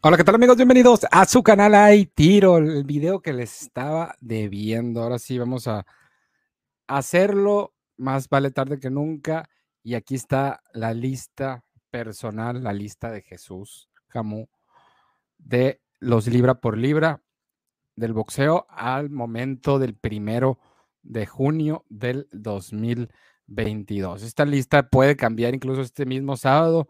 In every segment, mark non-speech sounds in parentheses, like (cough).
Hola, ¿qué tal amigos? Bienvenidos a su canal Hay Tiro, el video que les estaba debiendo. Ahora sí, vamos a hacerlo. Más vale tarde que nunca. Y aquí está la lista personal, la lista de Jesús Camus de los libra por libra del boxeo al momento del primero de junio del 2022. Esta lista puede cambiar incluso este mismo sábado.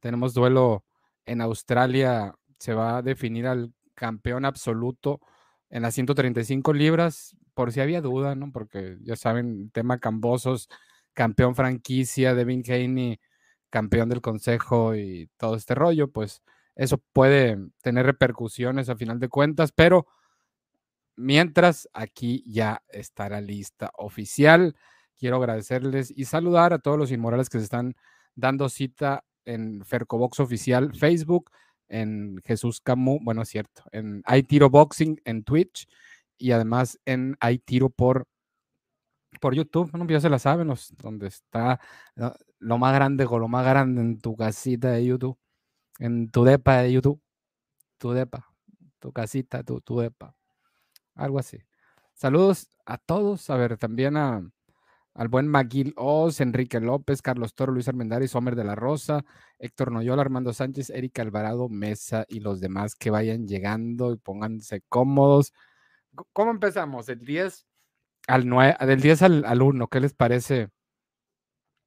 Tenemos duelo en Australia se va a definir al campeón absoluto en las 135 libras, por si había duda, ¿no? Porque ya saben, tema Cambosos, campeón franquicia, Devin Haney, campeón del consejo y todo este rollo, pues eso puede tener repercusiones a final de cuentas, pero mientras aquí ya está la lista oficial. Quiero agradecerles y saludar a todos los inmorales que se están dando cita en Fercobox Oficial Facebook en Jesús Camus, bueno, es cierto, en Hay Tiro Boxing en Twitch y además en Hay Tiro por, por YouTube, bueno, ya se la saben, donde está lo más grande con lo más grande en tu casita de YouTube, en tu depa de YouTube, tu depa, tu casita, tu, tu depa, algo así. Saludos a todos, a ver, también a, al buen Maguil Oz, Enrique López, Carlos Toro, Luis Armendáriz, Homer de la Rosa, Héctor Noyola, Armando Sánchez, Erika Alvarado, Mesa y los demás que vayan llegando y pónganse cómodos. ¿Cómo empezamos? Del 10 al 9, del 10 al, al 1, ¿qué les parece?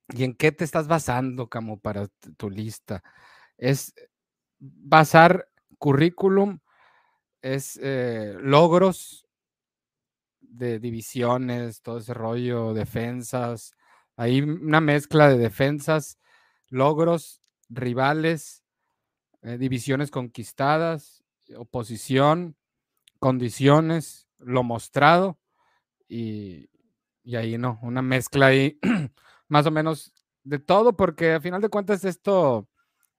¿Y en qué te estás basando, Camo, para tu lista? Es basar currículum, es eh, logros, de divisiones, todo ese rollo, defensas. Hay una mezcla de defensas, logros, rivales, eh, divisiones conquistadas, oposición, condiciones, lo mostrado y, y ahí no, una mezcla ahí (clears throat) más o menos de todo, porque a final de cuentas esto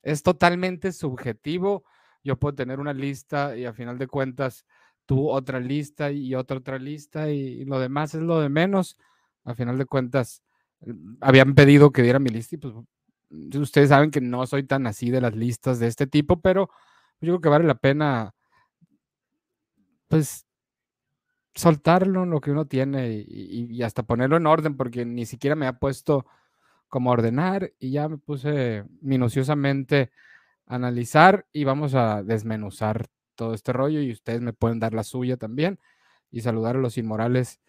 es totalmente subjetivo. Yo puedo tener una lista y a final de cuentas tú otra lista y otra otra lista y, lo demás es lo de menos. A final de cuentas, mm, habían pedido que diera mi lista y pues mm, ustedes saben que no soy tan así de las listas de este tipo, pero yo creo que vale la pena pues soltarlo lo que uno tiene y, hasta ponerlo en orden porque ni siquiera me ha puesto como ordenar y ya me puse minuciosamente a analizar y vamos a desmenuzar todo este rollo y ustedes me pueden dar la suya también y saludar a los inmorales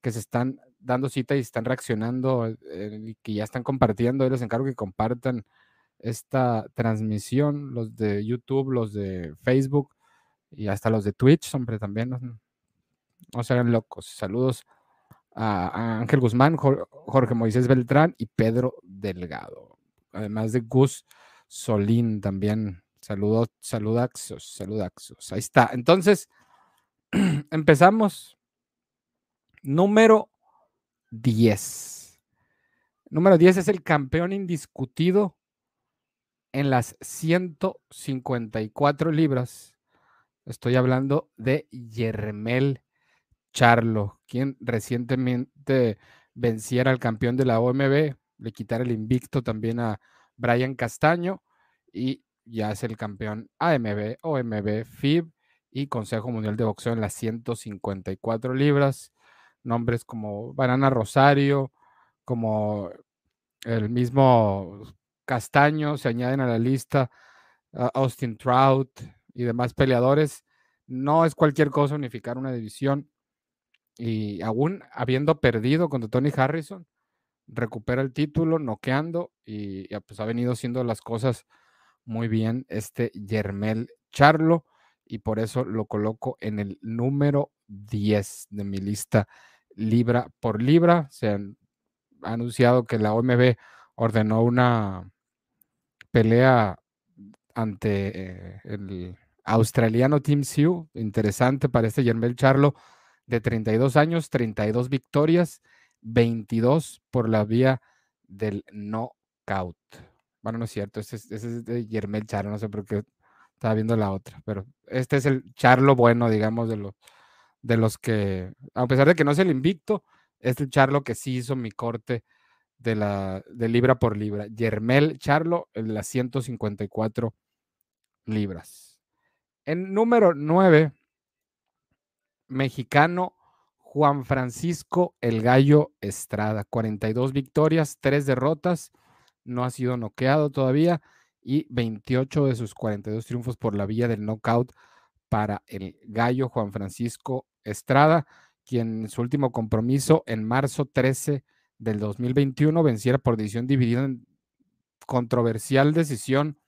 que se están dando cita y están reaccionando eh, y que ya están compartiendo. Yo les encargo que compartan esta transmisión, los de YouTube, los de Facebook y hasta los de Twitch, hombre, también. No, se hagan locos. Saludos a, Ángel Guzmán, Jorge Moisés Beltrán y Pedro Delgado. Además de Gus Solín también Saludos, saludaxos, saludaxos. Ahí está. Entonces, (clears throat) empezamos. Número 10. Número 10 es el campeón indiscutido en las 154 libras. Estoy hablando de Yermel Charlo, quien recientemente venciera al campeón de la OMB, le quitara el invicto también a Brian Castaño y ya es el campeón AMB, OMB, FIB y Consejo Mundial de Boxeo en las 154 libras. Nombres como Banana Rosario, como el mismo Castaño se añaden a la lista, Austin Trout y demás peleadores. No es cualquier cosa unificar una división. Y aún habiendo perdido contra Tony Harrison, recupera el título, noqueando y pues ha venido haciendo las cosas muy bien este Yermel Charlo y por eso lo coloco en el número 10 de mi lista libra por libra. Se ha anunciado que la OMB ordenó una pelea ante eh, el australiano Tim Sioux. Interesante para este Yermel Charlo de 32 años, 32 victorias, 22 por la vía del knockout. Bueno, no es cierto, ese es, de Yermel Charlo, no sé por qué estaba viendo la otra, pero este es el Charlo bueno, digamos, de los, de los que, a pesar de que no es el invicto, es el Charlo que sí hizo mi corte de, la, de libra por libra. Yermel Charlo, el de las 154 libras. En número 9, mexicano Juan Francisco El Gallo Estrada, 42 victorias, 3 derrotas, no ha sido noqueado todavía y 28 de sus 42 triunfos por la vía del knockout para el Gallo Juan Francisco Estrada, quien en su último compromiso en marzo 13 del 2021 venciera por decisión dividida en controversial decisión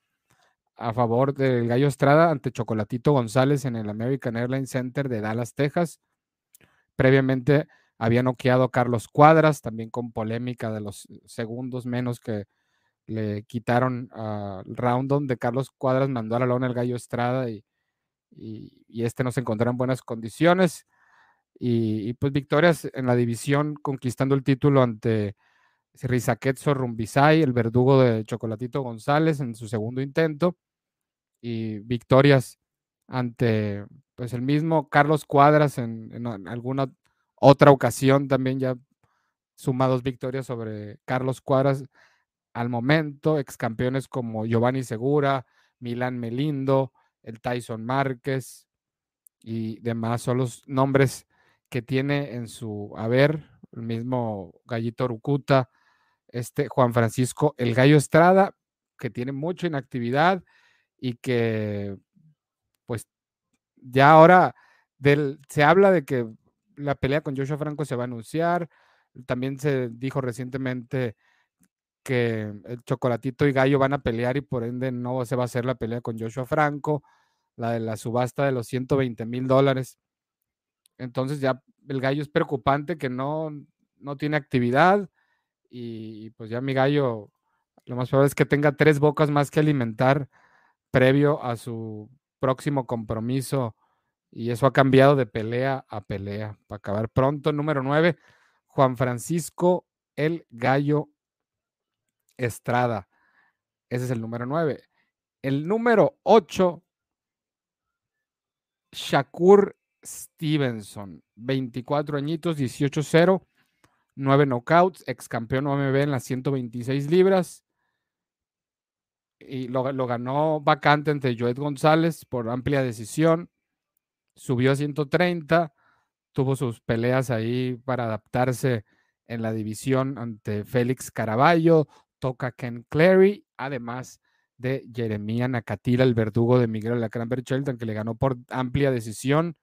a favor del Gallo Estrada ante Chocolatito González en el American Airlines Center de Dallas, Texas. Previamente había noqueado a Carlos Cuadras, también con polémica de los segundos menos que le quitaron al round donde Carlos Cuadras mandó a la lona el Gallo Estrada y, y, este no se encontró en buenas condiciones. Y, pues victorias en la división, conquistando el título ante Rizaquetzo Rumbisay, el verdugo de Chocolatito González en su segundo intento. Y victorias ante pues el mismo Carlos Cuadras en, alguna otra ocasión también ya suma dos victorias sobre Carlos Cuadras al momento, ex campeones como Giovanni Segura, Milán Melindo, el Tyson Márquez y demás son los nombres que tiene en su haber el mismo Gallito Rucuta, este Juan Francisco El Gallo Estrada, que tiene mucha inactividad y que pues ya ahora se habla de que la pelea con Joshua Franco se va a anunciar. También se dijo recientemente que el Chocolatito y Gallo van a pelear y por ende no se va a hacer la pelea con Joshua Franco, la de la subasta de los 120 mil dólares. Entonces ya el Gallo es preocupante que no, no tiene actividad y pues ya mi Gallo lo más probable es que tenga tres bocas más que alimentar previo a su próximo compromiso y eso ha cambiado de pelea a pelea. Para acabar pronto, número 9, Juan Francisco El Gallo Estrada. Ese es el número 9. El número 8, Shakur Stevenson, 24 añitos, 18-0, 9 knockouts, ex campeón OMB en las 126 libras y lo, ganó vacante entre Joed González por amplia decisión. Subió a 130, tuvo sus peleas ahí para adaptarse en la división ante Félix Caraballo, toca Ken Clary, además de Jeremía Nakatila, el verdugo de Miguel Alacrán Shelton, que le ganó por amplia decisión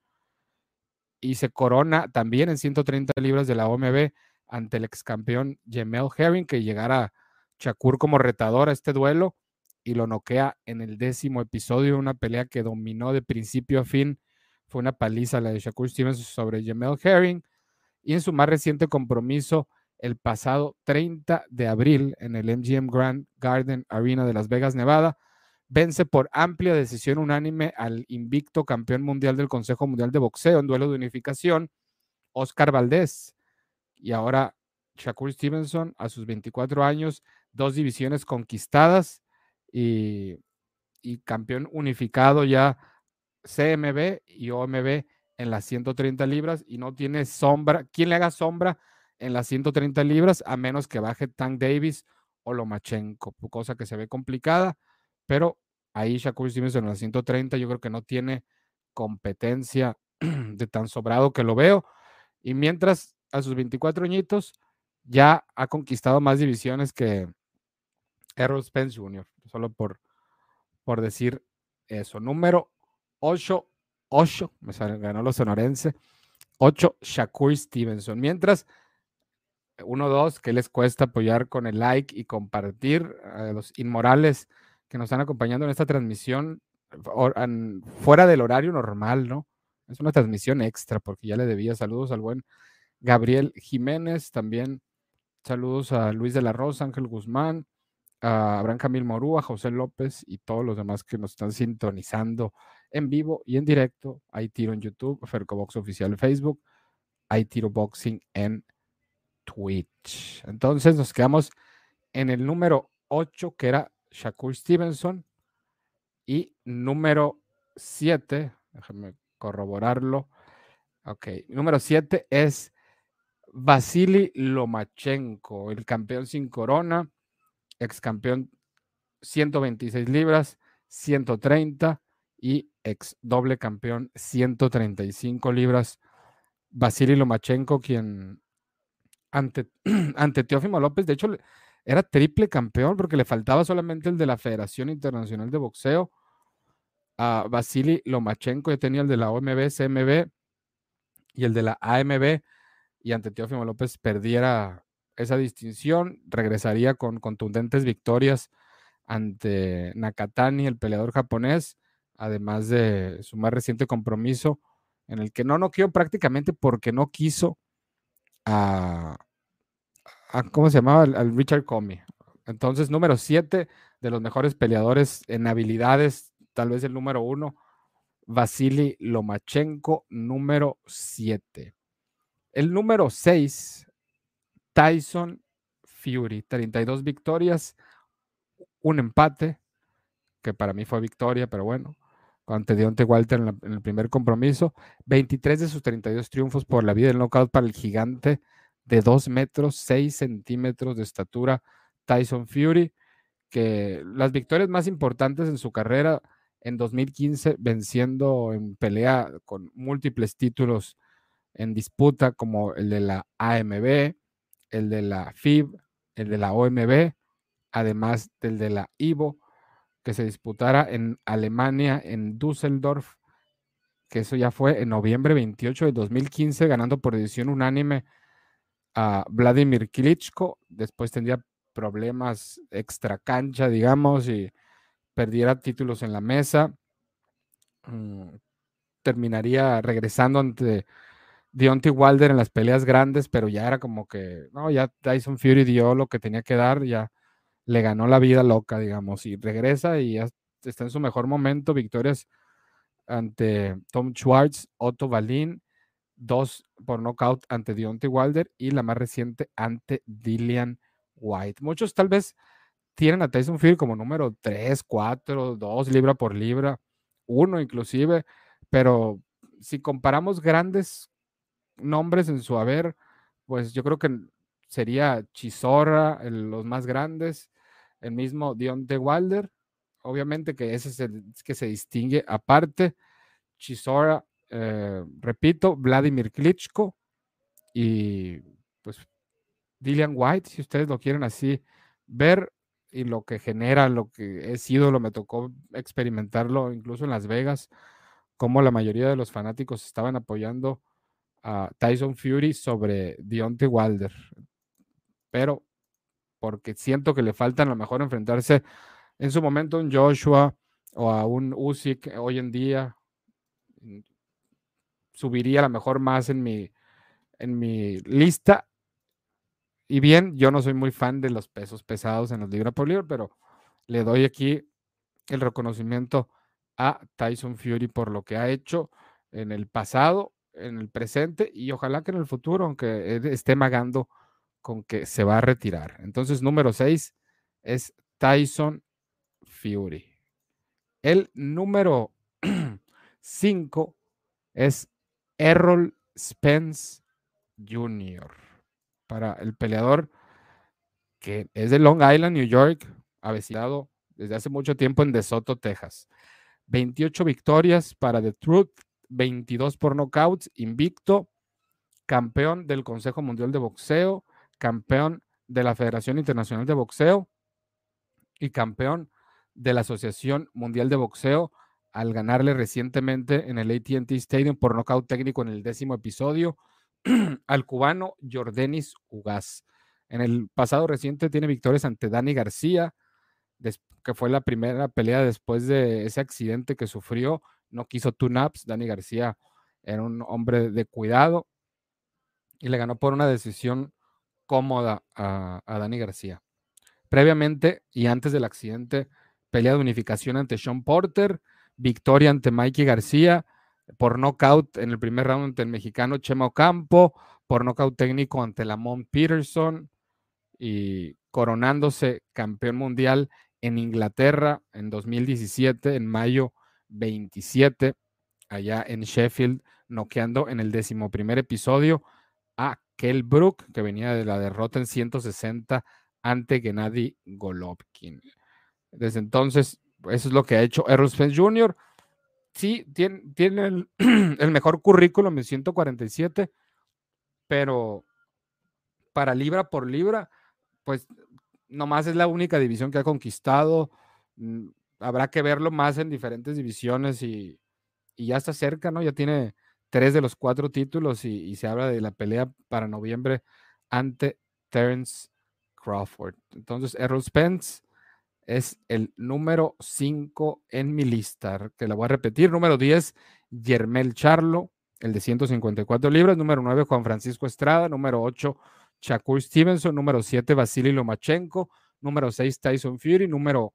y se corona también en 130 libras de la OMB ante el ex campeón Jemel Herring, que llegará Shakur como retador a este duelo y lo noquea en el décimo episodio, una pelea que dominó de principio a fin. Fue una paliza la de Shakur Stevens sobre Jamel Herring. Y en su más reciente compromiso, el pasado 30 de abril, en el MGM Grand Garden Arena de Las Vegas, Nevada, vence por amplia decisión unánime al invicto campeón mundial del Consejo Mundial de Boxeo en duelo de unificación, Oscar Valdés. Y ahora Shakur Stevenson, a sus 24 años, dos divisiones conquistadas y, campeón unificado ya CMB y OMB en las 130 libras y no tiene sombra. ¿Quién le haga sombra en las 130 libras a menos que baje Tank Davis o Lomachenko? Cosa que se ve complicada, pero ahí Shakur Stevenson en las 130 yo creo que no tiene competencia (clears throat) de tan sobrado que lo veo. Y mientras a sus 24 añitos ya ha conquistado más divisiones que, Errol Spence Jr., solo por, por decir eso. Número 8, 8, me ganó los sonorense. 8, Shakur Stevenson. Mientras, 1, 2, ¿qué les cuesta apoyar con el like y compartir a los inmorales que nos están acompañando en esta transmisión fuera del horario normal, ¿no? Es una transmisión extra porque ya le debía saludos al buen Gabriel Jiménez, también saludos a Luis de la Rosa, Ángel Guzmán, a Abraham Camil Morúa, José López y todos los demás que nos están sintonizando en vivo y en directo. Hay tiro en YouTube, Fercobox Oficial en Facebook, hay tiro boxing en Twitch. Entonces nos quedamos en el número 8, que era Shakur Stevenson, y número 7, déjenme corroborarlo. Ok, número 7 es Vasily Lomachenko, el campeón sin corona ex campeón 126 libras, 130 y ex doble campeón 135 libras. Vasily Lomachenko, quien ante, (clears throat) ante Teófimo López, de hecho, era triple campeón porque le faltaba solamente el de la Federación Internacional de Boxeo. A Vasily Lomachenko ya tenía el de la OMB, CMB y el de la AMB. Y ante Teófimo López perdiera esa distinción, regresaría con contundentes victorias ante Nakatani, el peleador japonés, además de su más reciente compromiso en el que no noqueó prácticamente porque no quiso a, ¿cómo se llamaba? Al, Richard Comey. Entonces, número 7 de los mejores peleadores en habilidades, tal vez el número uno, Vasily Lomachenko, número 7. El número 6, Tyson Fury, 32 victorias, un empate, que para mí fue victoria, pero bueno, ante Deontay Walter en, en, el primer compromiso. 23 de sus 32 triunfos por la vida del knockout para el gigante de 2 metros 6 centímetros de estatura, Tyson Fury, que las victorias más importantes en su carrera en 2015, venciendo en pelea con múltiples títulos en disputa, como el de la AMB, el de la FIB, el de la OMB, además del de la IVO, que se disputara en Alemania, en Düsseldorf, que eso ya fue en noviembre 28 de 2015, ganando por decisión unánime a Vladimir Klitschko, después tendría problemas extra cancha, digamos, y perdiera títulos en la mesa. Mm, terminaría regresando ante Deontay Wilder en las peleas grandes, pero ya era como que, no, ya Tyson Fury dio lo que tenía que dar, ya le ganó la vida loca, digamos, y regresa y ya está en su mejor momento, victorias ante Tom Schwartz, Otto Valin, dos por knockout ante Deontay Wilder y la más reciente ante Dillian White. Muchos tal vez tienen a Tyson Fury como número 3, 4, 2 libra por libra, uno inclusive, pero si comparamos grandes nombres en su haber, pues yo creo que sería Chisora, los más grandes, el mismo Deontay Wilder, obviamente que ese es el que se distingue aparte, Chisora eh, repito, Vladimir Klitschko y pues Dillian White, si ustedes lo quieren así ver y lo que genera, lo que es ídolo, me tocó experimentarlo incluso en Las Vegas, como la mayoría de los fanáticos estaban apoyando a Tyson Fury sobre Deontay Wilder. Pero porque siento que le faltan a lo mejor enfrentarse en su momento a un Joshua o a un Usyk hoy en día, subiría a lo mejor más en mi, en mi lista. Y bien, yo no soy muy fan de los pesos pesados en los libra por pero le doy aquí el reconocimiento a Tyson Fury por lo que ha hecho en el pasado, en el presente y ojalá que en el futuro, aunque esté magando con que se va a retirar. Entonces, número 6 es Tyson Fury. El número (clears throat) 5 es Errol Spence Jr. Para el peleador que es de Long Island, New York, avecinado desde hace mucho tiempo en DeSoto, Texas. 28 victorias para The Truth, 22 por knockouts, invicto, campeón del Consejo Mundial de Boxeo, campeón de la Federación Internacional de Boxeo y campeón de la Asociación Mundial de Boxeo al ganarle recientemente en el ATT Stadium por nocaut técnico en el décimo episodio (clears throat) al cubano Jordanis Ugaz. En el pasado reciente tiene victorias ante Dani García, que fue la primera pelea después de ese accidente que sufrió. No quiso tune-ups. Dani García era un hombre de cuidado y le ganó por una decisión cómoda a, a Dani García. Previamente y antes del accidente, pelea de unificación ante Sean Porter victoria ante Mikey García, por nocaut en el primer round ante el mexicano Chema Ocampo, por nocaut técnico ante Lamont Peterson y coronándose campeón mundial en Inglaterra en 2017, en mayo 27, allá en Sheffield, noqueando en el decimoprimer episodio Kell Brook, que venía de la derrota en 160 ante Gennady Golovkin. Desde entonces eso es lo que ha hecho Errol Spence Jr. sí, tiene, tiene (clears throat) el, mejor currículum en 147, pero para libra por libra, pues nomás es la única división que ha conquistado. Mm, habrá que verlo más en diferentes divisiones y, y ya está cerca, ¿no? Ya tiene tres de los cuatro títulos y, se habla de la pelea para noviembre ante Terence Crawford. Entonces, Errol Spence es el número 5 en mi lista, que la voy a repetir. Número 10, Yermel Charlo, el de 154 libras. Número 9, Juan Francisco Estrada. Número 8, Shakur Stevenson. Número 7, Vasily Lomachenko. Número 6, Tyson Fury. Número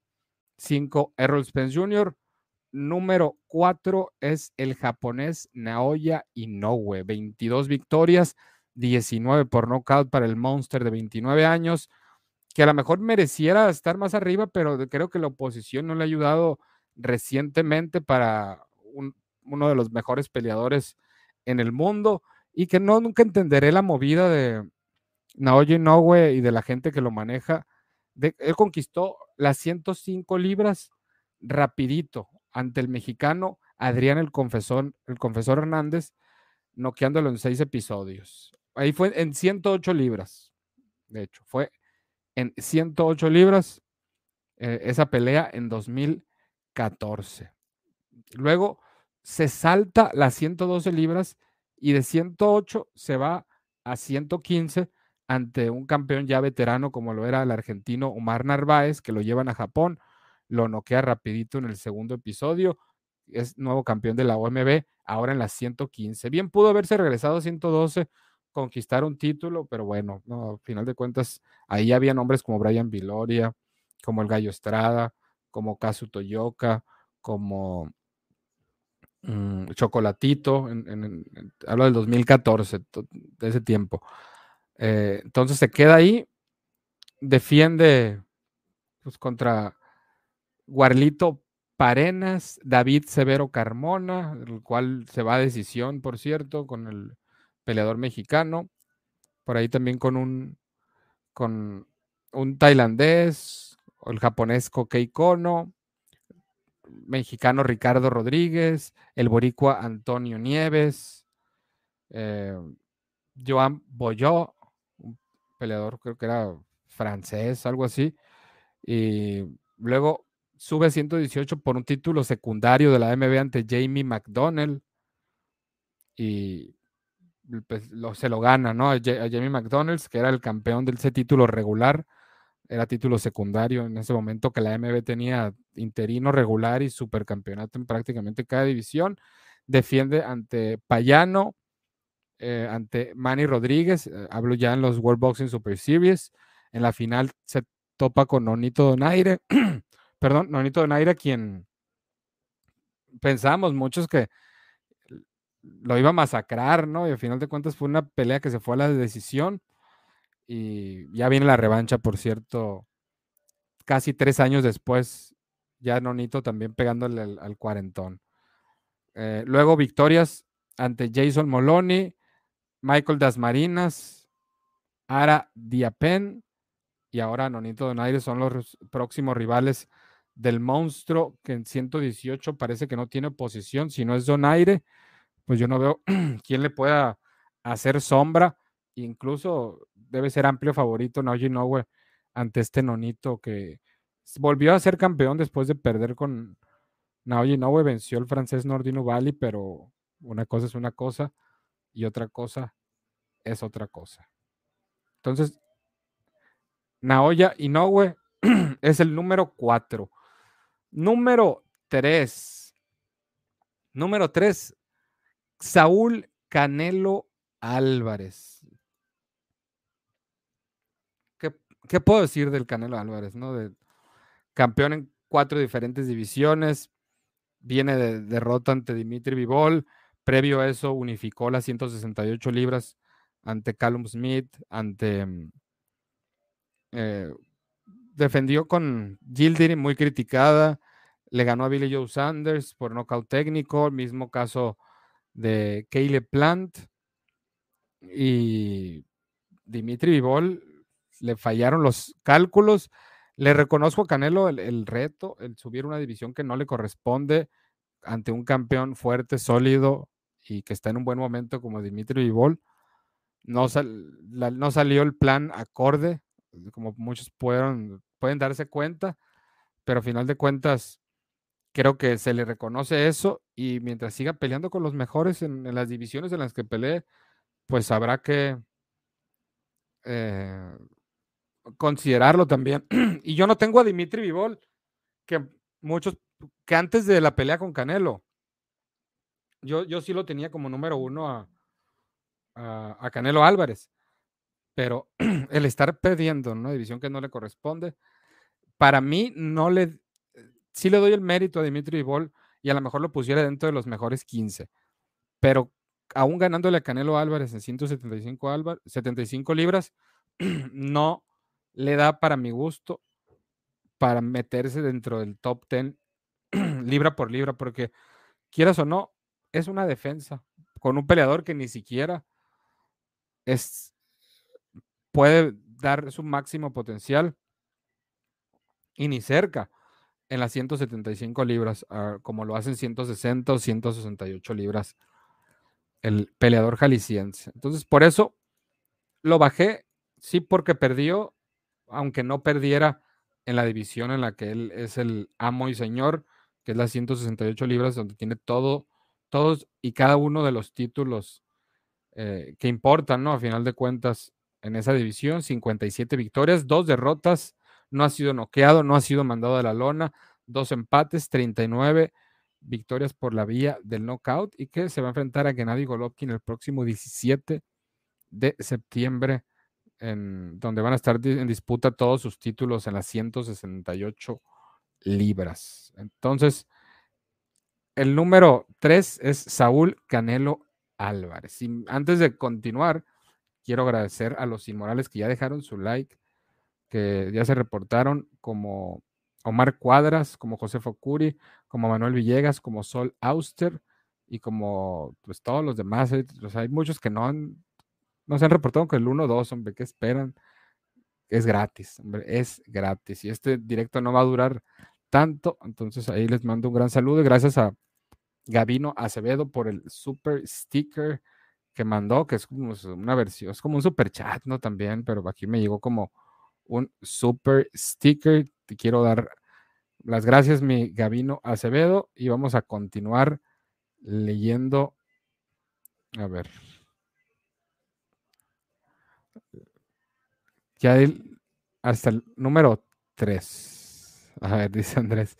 5, Errol Spence Jr. Número 4 es el japonés Naoya Inoue. 22 victorias, 19 por nocaut para el Monster de 29 años que a lo mejor mereciera estar más arriba, pero creo que la oposición no le ha ayudado recientemente para uno de los mejores peleadores en el mundo y que no nunca entenderé la movida de Naoya Inoue y de la gente que lo maneja. él conquistó las 105 libras rapidito ante el mexicano Adrián el Confesor, el Confesor Hernández, noqueándolo en seis episodios. Ahí fue en 108 libras. De hecho, fue en 108 libras eh, esa pelea en 2014. Luego se salta las 112 libras y de 108 se va a 115 ante un campeón ya veterano como lo era el argentino Omar Narváez, que lo llevan a Japón, lo noquea rapidito en el segundo episodio, es nuevo campeón de la OMB, ahora en las 115. Bien pudo haberse regresado a 112 conquistar un título, pero bueno, no, al final de cuentas, ahí había nombres como Brian Viloria, como el Gallo Estrada, como Kazu Toyoka, como mm, Chocolatito, en, hablo del 2014, de ese tiempo. Eh, entonces se queda ahí, defiende pues, contra Guarlito Parenas, David Severo Carmona, el cual se va a decisión, por cierto, con el peleador mexicano, por ahí también con un, con un tailandés, el japonés Kokei Kono, mexicano Ricardo Rodríguez, el boricua Antonio Nieves, eh, Joan Boyó, un peleador creo que era francés, algo así, y luego sube 118 por un título secundario de la MB ante Jamie McDonnell, y pues, lo, se lo gana, ¿no? A, Jamie McDonald's, que era el campeón de ese título regular, era título secundario en ese momento que la MB tenía interino regular y supercampeonato en prácticamente cada división. Defiende ante Payano, eh, ante Manny Rodríguez, eh, hablo ya en los World Boxing Super Series. En la final se topa con Nonito Donaire, (clears throat) perdón, Nonito Donaire, quien pensamos muchos que lo iba a masacrar, ¿no? Y al final de cuentas fue una pelea que se fue a la decisión. Y ya viene la revancha, por cierto, casi tres años después, ya Nonito también pegándole al, cuarentón. Eh, luego victorias ante Jason Moloney, Michael Dasmarinas, Ara Diapen y ahora Nonito Donaire son los próximos rivales del monstruo que en 118 parece que no tiene posición, si no es Donaire pues yo no veo (clears throat) quién le pueda hacer sombra. Incluso debe ser amplio favorito Naoji Inoue ante este nonito que volvió a ser campeón después de perder con Naoji Inoue, venció el francés Nordino Bali, pero una cosa es una cosa y otra cosa es otra cosa. Entonces, Naoya Inoue (clears throat) es el número 4. Número 3. Número 3, Saúl Canelo Álvarez. ¿Qué, puedo decir del Canelo Álvarez? ¿no? Campeón en cuatro diferentes divisiones, viene de derrota ante Dimitri Vivol, previo a eso unificó las 168 libras ante Callum Smith, ante... Eh, defendió con Gildiri muy criticada, le ganó a Billy Joe Sanders por nocaut técnico, mismo caso de Caleb Plant y Dimitri Vivol le fallaron los cálculos. Le reconozco a Canelo el, reto, el subir una división que no le corresponde ante un campeón fuerte, sólido y que está en un buen momento como Dimitri Vivol. No, no salió el plan acorde, como muchos pueden, pueden darse cuenta, pero a final de cuentas creo que se le reconoce eso y mientras siga peleando con los mejores en, las divisiones en las que pelee, pues habrá que eh, considerarlo también. (clears throat) y yo no tengo a Dimitri Vivol, que muchos, que antes de la pelea con Canelo, yo, yo sí lo tenía como número uno a, a, Canelo Álvarez, pero (clears throat) el estar perdiendo en una división que no le corresponde, para mí no le, sí le doy el mérito a Dimitri Vivol y a lo mejor lo pusiera dentro de los mejores 15, pero aún ganándole a Canelo Álvarez en 175 75 libras, (clears throat) no le da para mi gusto para meterse dentro del top 10 (clears throat) libra por libra, porque quieras o no, es una defensa con un peleador que ni siquiera es, puede dar su máximo potencial y ni cerca en las 175 libras, ah, como lo hacen 160 o 168 libras el peleador jalisciense. Entonces, por eso lo bajé, sí, porque perdió, aunque no perdiera en la división en la que él es el amo y señor, que es las 168 libras, donde tiene todo, todos y cada uno de los títulos eh, que importan, ¿no? A final de cuentas, en esa división, 57 victorias, dos derrotas, no ha sido noqueado, no ha sido mandado a la lona, dos empates, 39 victorias por la vía del knockout y que se va a enfrentar a Gennady Golovkin el próximo 17 de septiembre, en, donde van a estar en disputa todos sus títulos en las 168 libras. Entonces, el número 3 es Saúl Canelo Álvarez. Y antes de continuar, quiero agradecer a los inmorales que ya dejaron su like, que ya se reportaron como Omar Cuadras, como José Focuri, como Manuel Villegas, como Sol Auster y como pues todos los demás. Eh, hay muchos que no, han, no se han reportado con el 1-2, hombre, ¿qué esperan? Es gratis, hombre, es gratis. Y este directo no va a durar tanto, entonces ahí les mando un gran saludo y gracias a Gabino Acevedo por el super sticker que mandó, que es como una versión, es como un super chat, ¿no? También, pero aquí me llegó como un super sticker. Te quiero dar las gracias, mi Gabino Acevedo, y vamos a continuar leyendo. A ver. Ya hasta el número 3. A ver, (laughs) dice Andrés.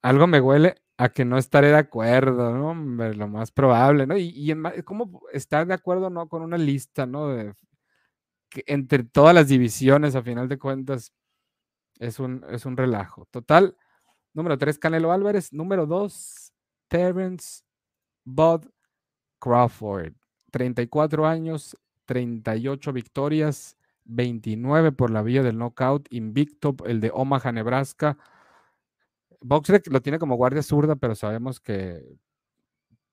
Algo me huele a que no estaré de acuerdo, ¿no? Lo más probable, ¿no? Y, y ¿cómo estar de acuerdo, no? Con una lista, ¿no? De, entre todas las divisiones, a final de cuentas, es un, es un relajo. Total, número 3, Canelo Álvarez. Número 2, Terence Bud Crawford. 34 años, 38 victorias, 29 por la vía del knockout, invicto, el de Omaha, Nebraska. Boxer lo tiene como guardia zurda, pero sabemos que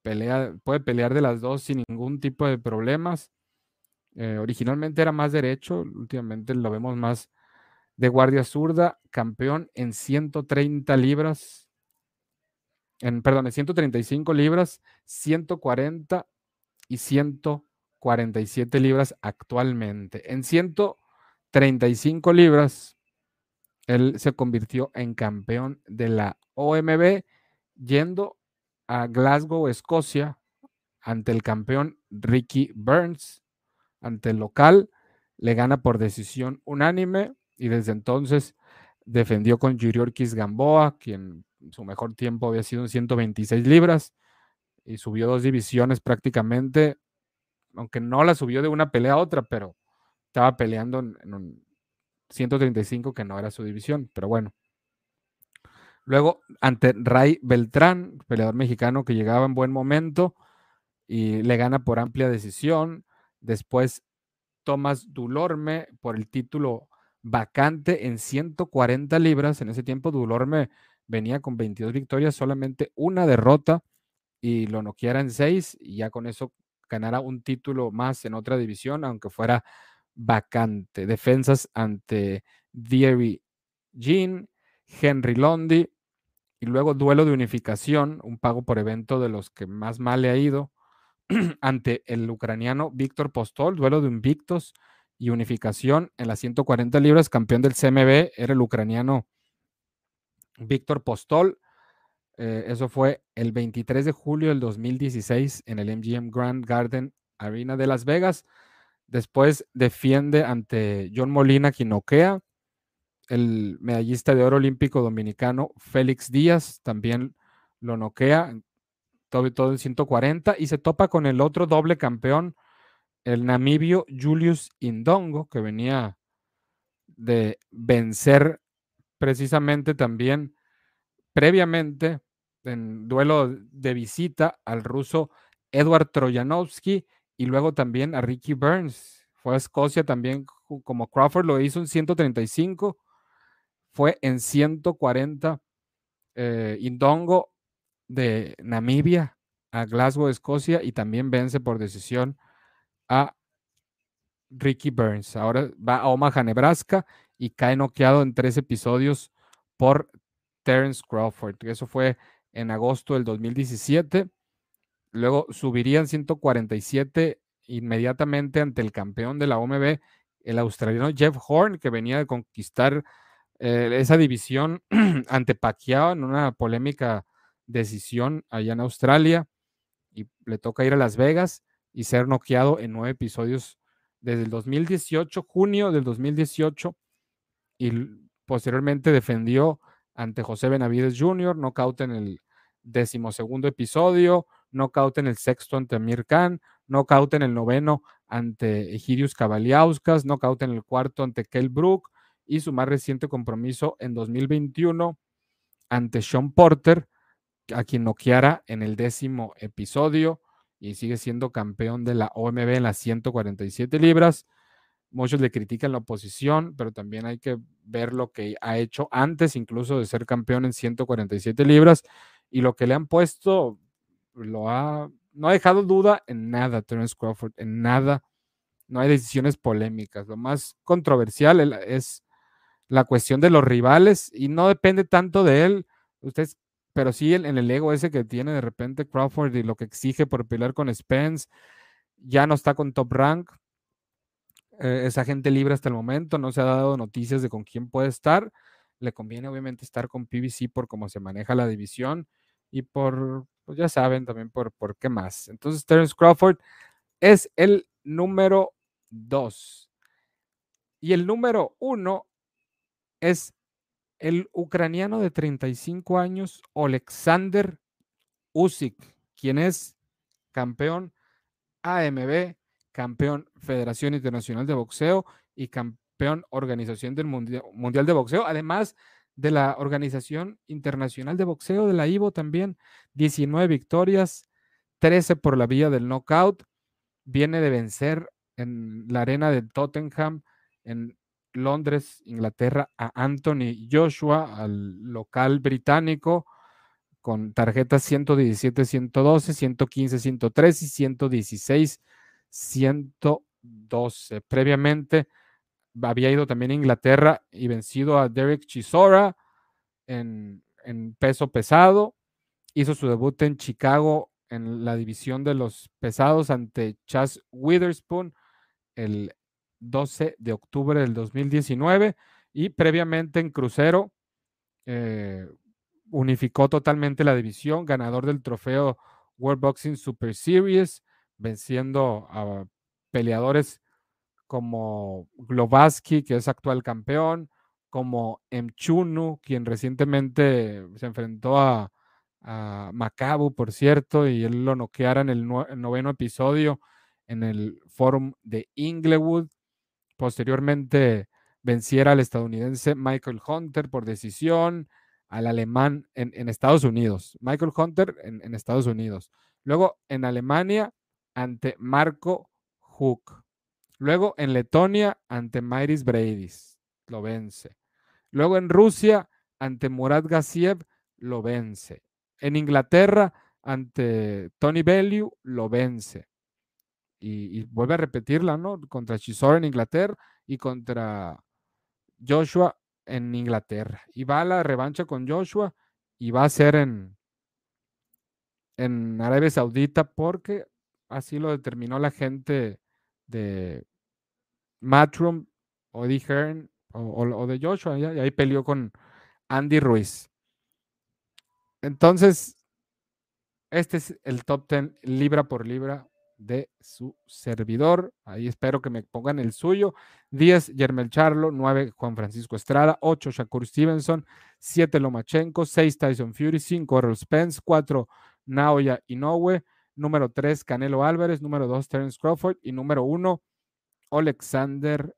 pelea, puede pelear de las dos sin ningún tipo de problemas. Eh, originalmente era más derecho, últimamente lo vemos más de guardia zurda, campeón en 130 libras, en, perdón, en 135 libras, 140 y 147 libras actualmente. En 135 libras, él se convirtió en campeón de la OMB yendo a Glasgow, Escocia, ante el campeón Ricky Burns ante el local, le gana por decisión unánime y desde entonces defendió con Yuriorkis Gamboa, quien su mejor tiempo había sido en 126 libras y subió dos divisiones prácticamente, aunque no la subió de una pelea a otra, pero estaba peleando en, un 135 que no era su división, pero bueno. Luego, ante Ray Beltrán, peleador mexicano que llegaba en buen momento y le gana por amplia decisión. Después Tomás Dulorme por el título vacante en 140 libras. En ese tiempo Dulorme venía con 22 victorias, solamente una derrota y lo noqueara en 6 y ya con eso ganara un título más en otra división, aunque fuera vacante. Defensas ante Thierry Jean, Henry Londi Y luego duelo de unificación, un pago por evento de los que más mal le ha ido (clears throat) ante el ucraniano Víctor Postol, duelo de invictos y unificación en las 140 libras, campeón del CMB, era el ucraniano Víctor Postol. Eh, eso fue el 23 de julio del 2016 en el MGM Grand Garden Arena de Las Vegas. Después defiende ante John Molina, quien noquea. El medallista de oro olímpico dominicano Félix Díaz también lo noquea, todo, todo en 140, y se topa con el otro doble campeón, el namibio Julius Indongo, que venía de vencer precisamente también previamente en duelo de visita al ruso Edward Trojanovsky y luego también a Ricky Burns. Fue a Escocia también, como Crawford lo hizo en 135, fue en 140 eh, Indongo de Namibia a Glasgow, Escocia, y también vence por decisión a Ricky Burns. Ahora va a Omaha, Nebraska, y cae noqueado en tres episodios por Terence Crawford. Eso fue en agosto del 2017. Luego subirían 147 inmediatamente ante el campeón de la OMB, el australiano Jeff Horn, que venía de conquistar eh, esa división (clears throat) ante Pacquiao en una polémica decisión allá en Australia. Y le toca ir a Las Vegas y ser noqueado en nueve episodios desde el 2018, junio del 2018, y posteriormente defendió ante José Benavides Jr., nocaut en el decimosegundo episodio, nocaut en el sexto ante Amir Khan, nocaut en el noveno ante Egirius Cavaliauskas, nocaut en el cuarto ante Kell Brook y su más reciente compromiso en 2021 ante Sean Porter, a quien noqueara en el décimo episodio y sigue siendo campeón de la OMB en las 147 libras. Muchos le critican la oposición, pero también hay que ver lo que ha hecho antes incluso de ser campeón en 147 libras y lo que le han puesto lo ha no ha dejado duda en nada Terence Crawford, en nada. No hay decisiones polémicas. Lo más controversial es la cuestión de los rivales y no depende tanto de él, ustedes, pero sí en, el ego ese que tiene de repente Crawford y lo que exige por pelear con Spence. Ya no está con Top Rank, eh, es agente libre hasta el momento, no se ha dado noticias de con quién puede estar. Le conviene obviamente estar con PBC por cómo se maneja la división y por, pues ya saben también por, por qué más. Entonces, Terence Crawford es el número dos. Y el número uno es el ucraniano de 35 años, Alexander Usyk, quien es campeón AMB campeón Federación Internacional de Boxeo y campeón Organización del Mundial, de Boxeo, además de la Organización Internacional de Boxeo de la IVO también, 19 victorias, 13 por la vía del knockout, viene de vencer en la arena de Tottenham en Londres, Inglaterra, a Anthony Joshua, al local británico, con tarjetas 117, 112, 115, 103 y 116 112. Previamente había ido también a Inglaterra y vencido a Derek Chisora en, peso pesado. Hizo su debut en Chicago en la división de los pesados ante Chas Witherspoon el 12 de octubre del 2019 y previamente en Crucero eh, unificó totalmente la división, ganador del trofeo World Boxing Super Series, venciendo a peleadores como Globaski, que es actual campeón, como Mchunu, quien recientemente se enfrentó a, a Macabu, por cierto, y él lo noqueara en el, noveno episodio en el Forum de Inglewood. Posteriormente venciera al estadounidense Michael Hunter por decisión, al alemán en, Estados Unidos. Michael Hunter en, en Estados Unidos. Luego en Alemania ante Marco Hook. Luego en Letonia ante Myris Breidis, lo vence. Luego en Rusia ante Murat Gassiev, lo vence. En Inglaterra ante Tony Bellew, lo vence. Y, vuelve a repetirla, ¿no? Contra Chisora en Inglaterra y contra Joshua en Inglaterra. Y va a la revancha con Joshua y va a ser en, en Arabia Saudita porque así lo determinó la gente de Matchroom o de Hearn o, de Joshua, y ahí peleó con Andy Ruiz. Entonces, este es el top 10 libra por libra de su servidor. Ahí espero que me pongan el suyo. 10, Yermel Charlo. 9, Juan Francisco Estrada. 8, Shakur Stevenson. 7, Lomachenko. 6, Tyson Fury. 5, Earl Spence. 4, Naoya Inoue. Número 3, Canelo Álvarez. Número 2, Terence Crawford. Y número 1, Alexander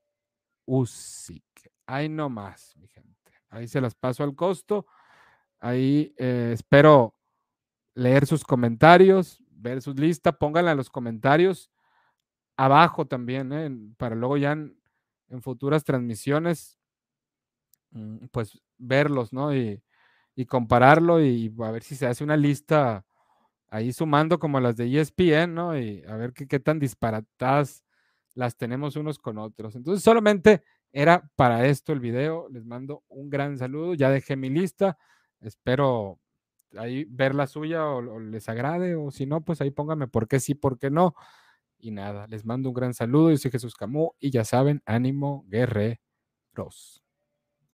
Usyk. Ahí no más, mi gente. Ahí se las paso al costo. Ahí eh, espero leer sus comentarios, ver sus listas, pónganla en los comentarios abajo también, ¿eh? para luego ya en, futuras transmisiones, mm, pues verlos, ¿no? Y, compararlo y a ver si se hace una lista ahí sumando como las de ESPN, ¿no? Y a ver qué, qué tan disparatadas las tenemos unos con otros. Entonces, solamente era para esto el video. Les mando un gran saludo. Ya dejé mi lista. Espero ahí ver la suya o, les agrade, o si no, pues ahí pónganme por qué sí, por qué no. Y nada, les mando un gran saludo. Yo soy Jesús Camú y ya saben, ánimo, guerreros.